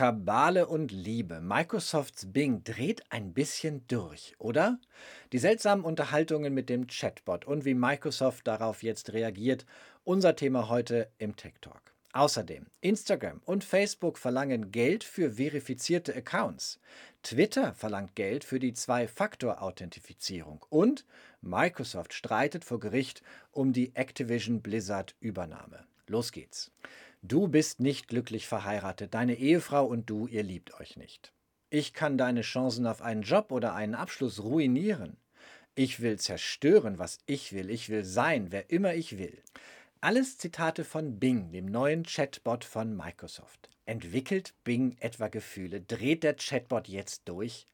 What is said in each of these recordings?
Kabale und Liebe. Microsofts Bing dreht ein bisschen durch, oder? Die seltsamen Unterhaltungen mit dem Chatbot und wie Microsoft darauf jetzt reagiert, unser Thema heute im Tech Talk. Außerdem, Instagram und Facebook verlangen Geld für verifizierte Accounts. Twitter verlangt Geld für die Zwei-Faktor-Authentifizierung. Und Microsoft streitet vor Gericht um die Activision Blizzard-Übernahme. Los geht's. Du bist nicht glücklich verheiratet, deine Ehefrau und du, ihr liebt euch nicht. Ich kann deine Chancen auf einen Job oder einen Abschluss ruinieren. Ich will zerstören, was ich will. Ich will sein, wer immer ich will. Alles Zitate von Bing, dem neuen Chatbot von Microsoft. Entwickelt Bing etwa Gefühle? Dreht der Chatbot jetzt durch?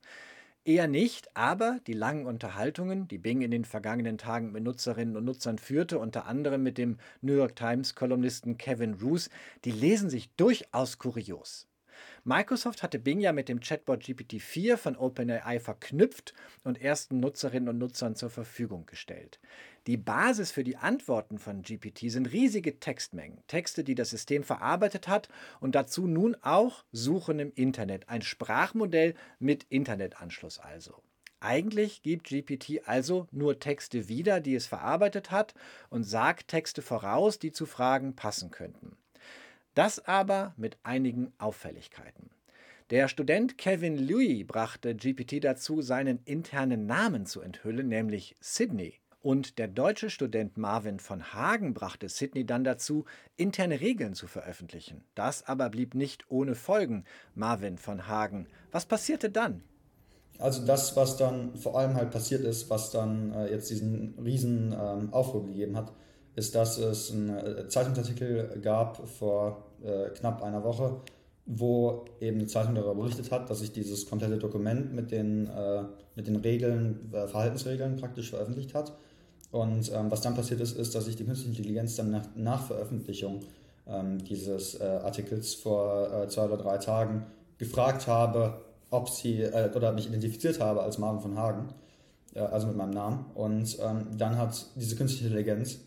Eher nicht, aber die langen Unterhaltungen, die Bing in den vergangenen Tagen mit Nutzerinnen und Nutzern führte, unter anderem mit dem New York Times-Kolumnisten Kevin Roos, die lesen sich durchaus kurios. Microsoft hatte Bing ja mit dem Chatbot GPT-4 von OpenAI verknüpft und ersten Nutzerinnen und Nutzern zur Verfügung gestellt. Die Basis für die Antworten von GPT sind riesige Textmengen, Texte, die das System verarbeitet hat und dazu nun auch Suchen im Internet, ein Sprachmodell mit Internetanschluss also. Eigentlich gibt GPT also nur Texte wieder, die es verarbeitet hat, und sagt Texte voraus, die zu Fragen passen könnten. Das aber mit einigen Auffälligkeiten. Der Student Kevin Louis brachte GPT dazu, seinen internen Namen zu enthüllen, nämlich Sydney. Und der deutsche Student Marvin von Hagen brachte Sydney dann dazu, interne Regeln zu veröffentlichen. Das aber blieb nicht ohne Folgen. Marvin von Hagen, was passierte dann? Also das, was dann vor allem halt passiert ist, was dann äh, jetzt diesen riesen ähm, Aufruhr gegeben hat, ist, dass es einen äh, Zeitungsartikel gab vor äh, knapp einer Woche, wo eben eine Zeitung darüber berichtet hat, dass sich dieses komplette Dokument mit den, äh, mit den Regeln, äh, Verhaltensregeln praktisch veröffentlicht hat. Und ähm, was dann passiert ist, ist, dass ich die künstliche Intelligenz dann nach, nach Veröffentlichung ähm, dieses äh, Artikels vor äh, zwei oder drei Tagen gefragt habe, ob sie oder mich identifiziert habe als Marvin von Hagen, also mit meinem Namen. Und ähm, dann hat diese künstliche Intelligenz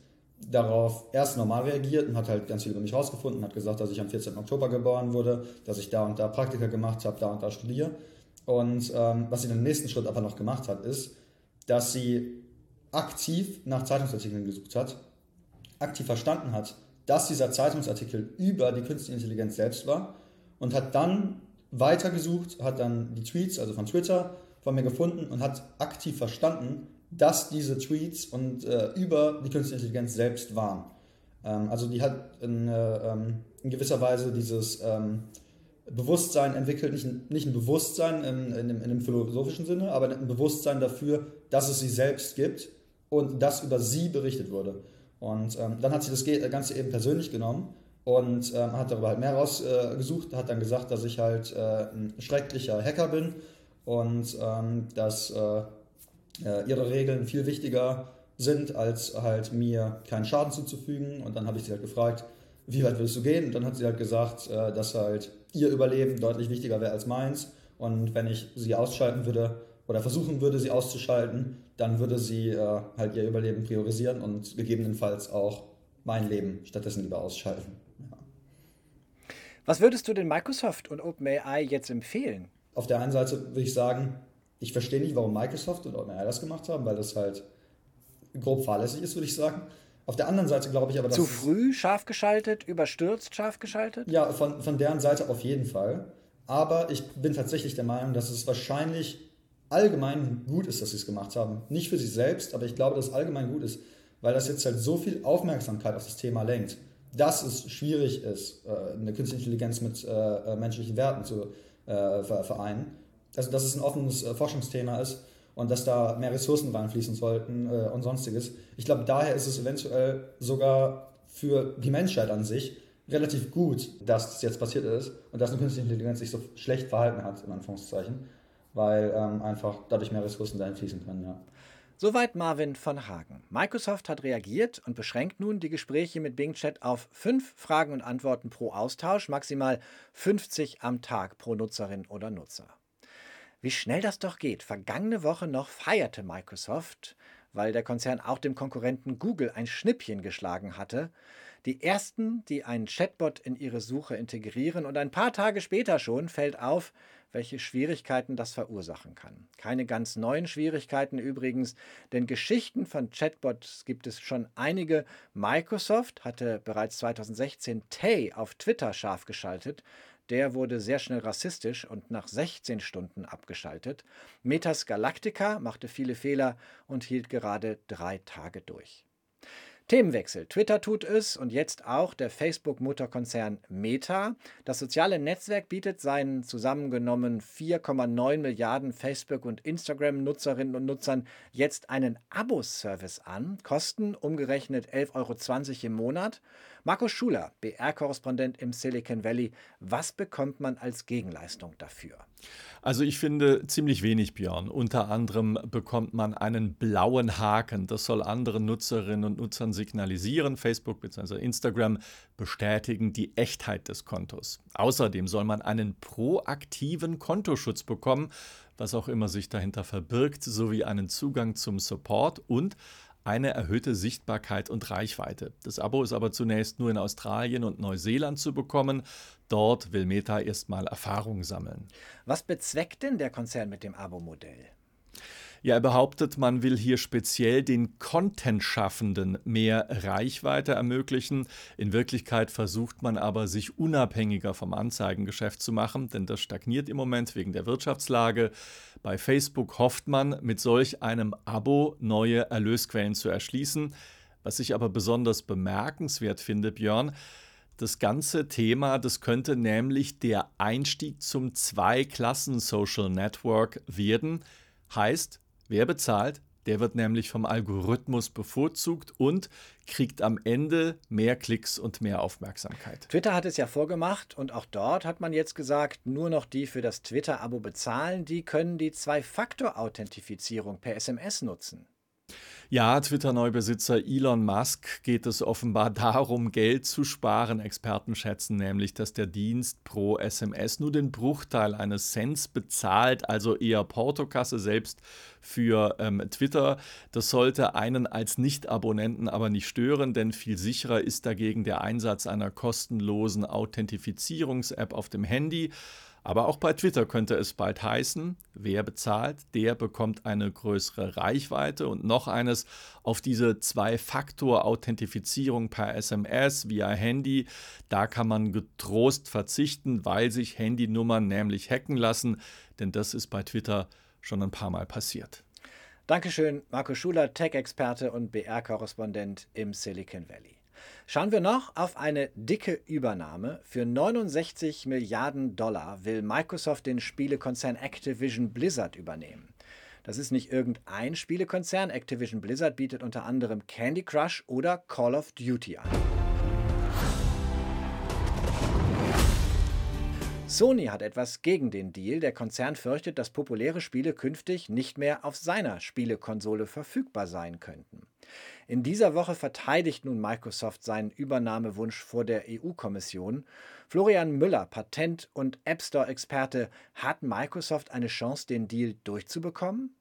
darauf erst normal reagiert und hat halt ganz viel über mich rausgefunden, hat gesagt, dass ich am 14. Oktober geboren wurde, dass ich da und da Praktika gemacht habe, da und da studiere. Und ähm, was sie im nächsten Schritt aber noch gemacht hat, ist, dass sie aktiv nach Zeitungsartikeln gesucht hat, aktiv verstanden hat, dass dieser Zeitungsartikel über die künstliche Intelligenz selbst war und hat dann weitergesucht, hat dann die Tweets, also von Twitter, von mir gefunden und hat aktiv verstanden, dass diese Tweets und äh, über die künstliche Intelligenz selbst waren. Ähm, also die hat in, äh, ähm, in, gewisser Weise dieses ähm, Bewusstsein entwickelt, nicht, nicht ein Bewusstsein in, in, in, dem philosophischen Sinne, aber ein Bewusstsein dafür, dass es sie selbst gibt und dass über sie berichtet wurde. Und ähm, dann hat sie das Ganze eben persönlich genommen und ähm, hat darüber halt mehr rausgesucht, äh, hat dann gesagt, dass ich halt äh, ein schrecklicher Hacker bin und dass äh, ihre Regeln viel wichtiger sind, als halt mir keinen Schaden zuzufügen. Und dann habe ich sie halt gefragt, wie weit willst du gehen? Und dann hat sie halt gesagt, äh, dass halt ihr Überleben deutlich wichtiger wäre als meins. Und wenn ich sie ausschalten würde, oder versuchen würde, sie auszuschalten, dann würde sie äh, halt ihr Überleben priorisieren und gegebenenfalls auch mein Leben stattdessen lieber ausschalten. Ja. Was würdest du denn Microsoft und OpenAI jetzt empfehlen? Auf der einen Seite würde ich sagen, ich verstehe nicht, warum Microsoft und OpenAI das gemacht haben, weil das halt grob fahrlässig ist, würde ich sagen. Auf der anderen Seite glaube ich aber, dass. Zu früh scharf geschaltet, überstürzt scharf geschaltet? Ja, von, von deren Seite auf jeden Fall. Aber ich bin tatsächlich der Meinung, dass es wahrscheinlich allgemein gut ist, dass sie es gemacht haben. Nicht für sich selbst, aber ich glaube, dass es allgemein gut ist, weil das jetzt halt so viel Aufmerksamkeit auf das Thema lenkt, dass es schwierig ist, äh, eine künstliche Intelligenz mit äh, äh, menschlichen Werten zu vereinen. Also, dass es ein offenes Forschungsthema ist und dass da mehr Ressourcen reinfließen sollten und sonstiges. Ich glaube, daher ist es eventuell sogar für die Menschheit an sich relativ gut, dass das jetzt passiert ist und dass eine künstliche Intelligenz sich so schlecht verhalten hat, in Anführungszeichen weil ähm, einfach dadurch mehr Ressourcen dahin fließen können. Ja. Soweit Marvin von Hagen. Microsoft hat reagiert und beschränkt nun die Gespräche mit Bing Chat auf fünf Fragen und Antworten pro Austausch, maximal 50 am Tag pro Nutzerin oder Nutzer. Wie schnell das doch geht. Vergangene Woche noch feierte Microsoft, weil der Konzern auch dem Konkurrenten Google ein Schnippchen geschlagen hatte. Die ersten, die einen Chatbot in ihre Suche integrieren und ein paar Tage später schon fällt auf, welche Schwierigkeiten das verursachen kann. Keine ganz neuen Schwierigkeiten übrigens, denn Geschichten von Chatbots gibt es schon einige. Microsoft hatte bereits 2016 Tay auf Twitter scharf geschaltet. Der wurde sehr schnell rassistisch und nach 16 Stunden abgeschaltet. Metas Galactica machte viele Fehler und hielt gerade drei Tage durch. Themenwechsel. Twitter tut es und jetzt auch der Facebook-Mutterkonzern Meta. Das soziale Netzwerk bietet seinen zusammengenommen 4,9 Milliarden Facebook- und Instagram-Nutzerinnen und Nutzern jetzt einen Abo-Service an. Kosten umgerechnet 11,20 Euro im Monat. Markus Schuler, BR-Korrespondent im Silicon Valley. Was bekommt man als Gegenleistung dafür? Also ich finde ziemlich wenig, Björn. Unter anderem bekommt man einen blauen Haken. Das soll anderen Nutzerinnen und Nutzern signalisieren. Facebook bzw. Instagram bestätigen die Echtheit des Kontos. Außerdem soll man einen proaktiven Kontoschutz bekommen, was auch immer sich dahinter verbirgt, sowie einen Zugang zum Support und eine erhöhte Sichtbarkeit und Reichweite. Das Abo ist aber zunächst nur in Australien und Neuseeland zu bekommen. Dort will Meta erstmal Erfahrung sammeln. Was bezweckt denn der Konzern mit dem Abo-Modell? Ja, er behauptet, man will hier speziell den Content-Schaffenden mehr Reichweite ermöglichen. In Wirklichkeit versucht man aber, sich unabhängiger vom Anzeigengeschäft zu machen, denn das stagniert im Moment wegen der Wirtschaftslage. Bei Facebook hofft man, mit solch einem Abo neue Erlösquellen zu erschließen. Was ich aber besonders bemerkenswert finde, Björn, das ganze Thema, das könnte nämlich der Einstieg zum Zwei-Klassen-Social Network werden. Heißt, Wer bezahlt, der wird nämlich vom Algorithmus bevorzugt und kriegt am Ende mehr Klicks und mehr Aufmerksamkeit. Twitter hat es ja vorgemacht und auch dort hat man jetzt gesagt, nur noch die für das Twitter-Abo bezahlen, die können die Zwei-Faktor-Authentifizierung per SMS nutzen. Ja, Twitter-Neubesitzer Elon Musk geht es offenbar darum, Geld zu sparen. Experten schätzen nämlich, dass der Dienst pro SMS nur den Bruchteil eines Cents bezahlt, also eher Portokasse selbst für ähm, Twitter. Das sollte einen als Nicht-Abonnenten aber nicht stören, denn viel sicherer ist dagegen der Einsatz einer kostenlosen Authentifizierungs-App auf dem Handy. Aber auch bei Twitter könnte es bald heißen, wer bezahlt, der bekommt eine größere Reichweite und noch eines auf diese Zwei-Faktor-Authentifizierung per SMS via Handy. Da kann man getrost verzichten, weil sich Handynummern nämlich hacken lassen, denn das ist bei Twitter schon ein paar Mal passiert. Dankeschön, Marco Schuler, Tech-Experte und BR-Korrespondent im Silicon Valley. Schauen wir noch auf eine dicke Übernahme. Für 69 Milliarden Dollar will Microsoft den Spielekonzern Activision Blizzard übernehmen. Das ist nicht irgendein Spielekonzern. Activision Blizzard bietet unter anderem Candy Crush oder Call of Duty an. Sony hat etwas gegen den Deal. Der Konzern fürchtet, dass populäre Spiele künftig nicht mehr auf seiner Spielekonsole verfügbar sein könnten. In dieser Woche verteidigt nun Microsoft seinen Übernahmewunsch vor der EU-Kommission. Florian Müller, Patent- und App Store-Experte, hat Microsoft eine Chance, den Deal durchzubekommen?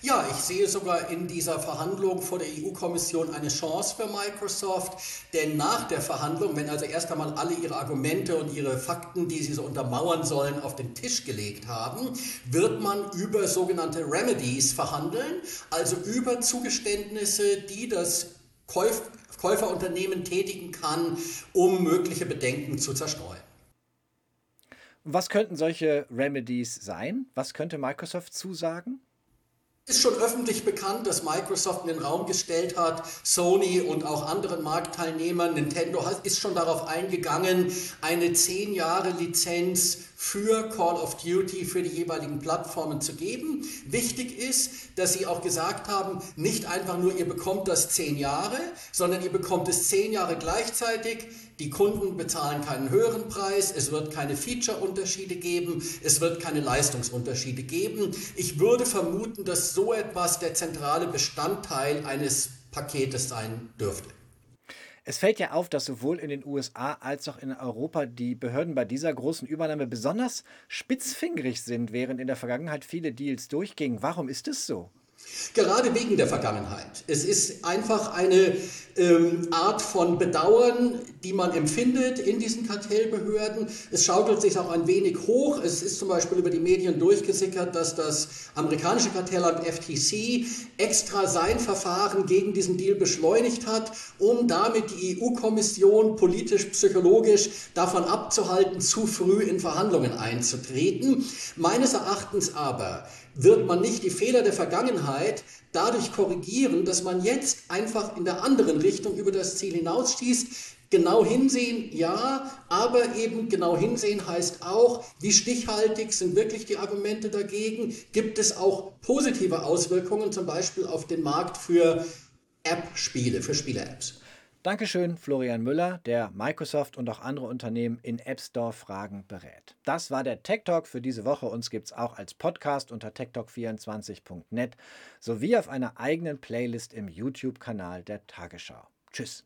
Ja, ich sehe sogar in dieser Verhandlung vor der EU-Kommission eine Chance für Microsoft, denn nach der Verhandlung, wenn also erst einmal alle ihre Argumente und ihre Fakten, die sie so untermauern sollen, auf den Tisch gelegt haben, wird man über sogenannte Remedies verhandeln, also über Zugeständnisse, die das Käuf Käuferunternehmen tätigen kann, um mögliche Bedenken zu zerstreuen. Was könnten solche Remedies sein? Was könnte Microsoft zusagen? Ist schon öffentlich bekannt, dass Microsoft in den Raum gestellt hat, Sony und auch anderen Marktteilnehmern, Nintendo ist schon darauf eingegangen, eine 10 Jahre Lizenz für Call of Duty für die jeweiligen Plattformen zu geben. Wichtig ist, dass sie auch gesagt haben, nicht einfach nur ihr bekommt das 10 Jahre, sondern ihr bekommt es 10 Jahre gleichzeitig die Kunden bezahlen keinen höheren Preis, es wird keine Feature-Unterschiede geben, es wird keine Leistungsunterschiede geben. Ich würde vermuten, dass so etwas der zentrale Bestandteil eines Paketes sein dürfte. Es fällt ja auf, dass sowohl in den USA als auch in Europa die Behörden bei dieser großen Übernahme besonders spitzfingerig sind, während in der Vergangenheit viele Deals durchgingen. Warum ist es so? Gerade wegen der Vergangenheit. Es ist einfach eine ähm, Art von Bedauern, die man empfindet in diesen Kartellbehörden. Es schaukelt sich auch ein wenig hoch. Es ist zum Beispiel über die Medien durchgesickert, dass das amerikanische Kartellamt FTC extra sein Verfahren gegen diesen Deal beschleunigt hat, um damit die EU-Kommission politisch, psychologisch davon abzuhalten, zu früh in Verhandlungen einzutreten. Meines Erachtens aber wird man nicht die Fehler der Vergangenheit dadurch korrigieren, dass man jetzt einfach in der anderen Richtung über das Ziel hinausschießt. Genau hinsehen, ja, aber eben genau hinsehen heißt auch, wie stichhaltig sind wirklich die Argumente dagegen? Gibt es auch positive Auswirkungen, zum Beispiel auf den Markt für App-Spiele, für Spiele-Apps? Dankeschön, Florian Müller, der Microsoft und auch andere Unternehmen in App Store Fragen berät. Das war der Tech Talk für diese Woche. Uns gibt es auch als Podcast unter techtalk24.net sowie auf einer eigenen Playlist im YouTube-Kanal der Tagesschau. Tschüss.